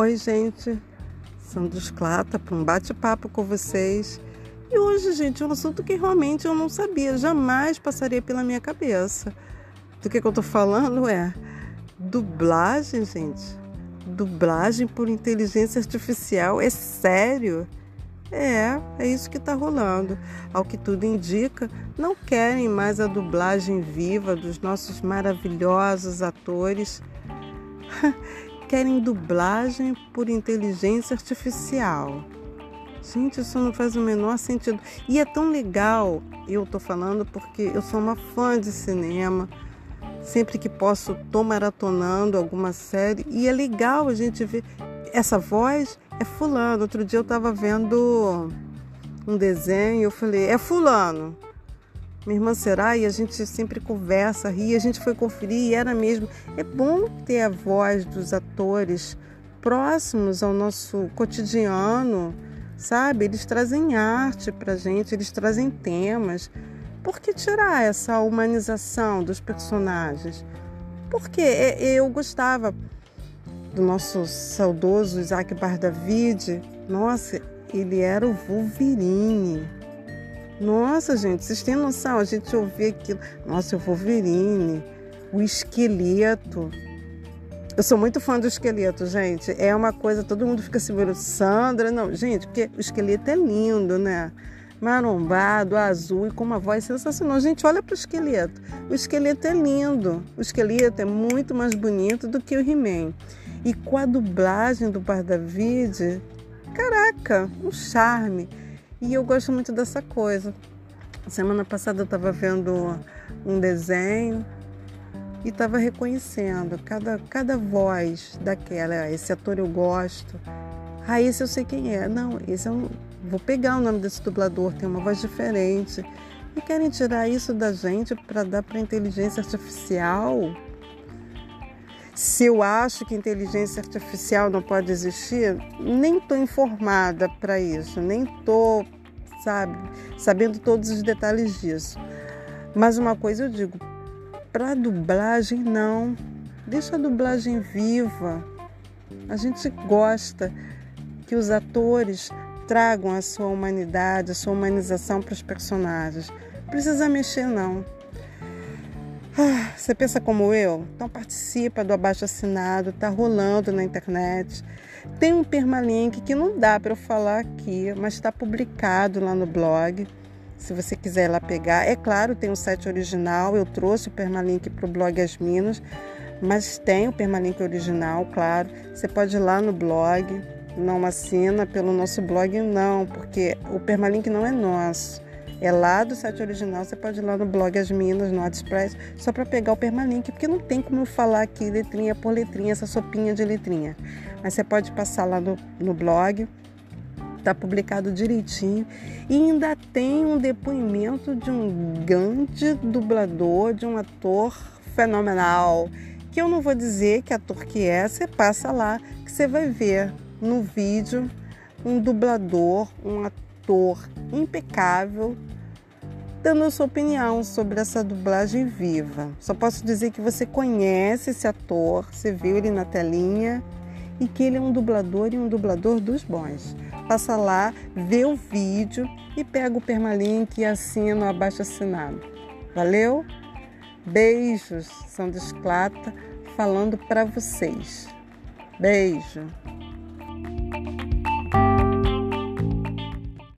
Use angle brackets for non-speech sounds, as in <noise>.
Oi, gente. Sandra Esclata para um bate-papo com vocês. E hoje, gente, é um assunto que realmente eu não sabia, jamais passaria pela minha cabeça. Do que, que eu tô falando é dublagem, gente. Dublagem por inteligência artificial. É sério? É, é isso que está rolando. Ao que tudo indica, não querem mais a dublagem viva dos nossos maravilhosos atores. <laughs> querem dublagem por inteligência artificial. Gente, isso não faz o menor sentido. E é tão legal, eu tô falando porque eu sou uma fã de cinema. Sempre que posso, tô maratonando alguma série e é legal a gente ver essa voz é fulano. Outro dia eu estava vendo um desenho, eu falei, é fulano. Minha irmã será? E a gente sempre conversa, ri, a gente foi conferir e era mesmo. É bom ter a voz dos atores próximos ao nosso cotidiano, sabe? Eles trazem arte pra gente, eles trazem temas. Por que tirar essa humanização dos personagens? Porque eu gostava do nosso saudoso Isaac Bardavid. Nossa, ele era o Wolverine. Nossa, gente, vocês têm noção? A gente ouvia aquilo. Nossa, o Wolverine, o esqueleto. Eu sou muito fã do esqueleto, gente. É uma coisa, todo mundo fica se vendo. Sandra, não, gente, porque o esqueleto é lindo, né? Marombado, azul e com uma voz sensacional. Gente, olha para o esqueleto. O esqueleto é lindo. O esqueleto é muito mais bonito do que o He-Man. E com a dublagem do Bar David, caraca, um charme. E eu gosto muito dessa coisa. Semana passada eu estava vendo um desenho e estava reconhecendo cada, cada voz daquela. Ah, esse ator eu gosto. Ah, esse eu sei quem é. Não, esse eu vou pegar o nome desse dublador, tem uma voz diferente. E querem tirar isso da gente para dar para inteligência artificial. Se eu acho que inteligência artificial não pode existir, nem estou informada para isso, nem estou, sabe, sabendo todos os detalhes disso. Mas uma coisa eu digo, para dublagem não, deixa a dublagem viva. A gente gosta que os atores tragam a sua humanidade, a sua humanização para os personagens. Precisa mexer não. Ah, você pensa como eu? Então participa do abaixo assinado, tá rolando na internet. Tem um permalink que não dá para eu falar aqui, mas está publicado lá no blog. Se você quiser ir lá pegar, é claro, tem o site original. Eu trouxe o permalink para o blog As Minas, mas tem o permalink original, claro. Você pode ir lá no blog, não assina pelo nosso blog, não, porque o permalink não é nosso. É lá do site original, você pode ir lá no blog As Minas, no WordPress, só para pegar o permalink, porque não tem como eu falar aqui letrinha por letrinha, essa sopinha de letrinha. Mas você pode passar lá no, no blog, está publicado direitinho. E ainda tem um depoimento de um grande dublador, de um ator fenomenal, que eu não vou dizer que ator que é, você passa lá, que você vai ver no vídeo um dublador, um ator impecável, dando a sua opinião sobre essa dublagem viva. Só posso dizer que você conhece esse ator, você viu ele na telinha e que ele é um dublador e um dublador dos bons. Passa lá, vê o vídeo e pega o permalink e assina o abaixo assinado. Valeu? Beijos, Sandra Esclata, falando para vocês. Beijo.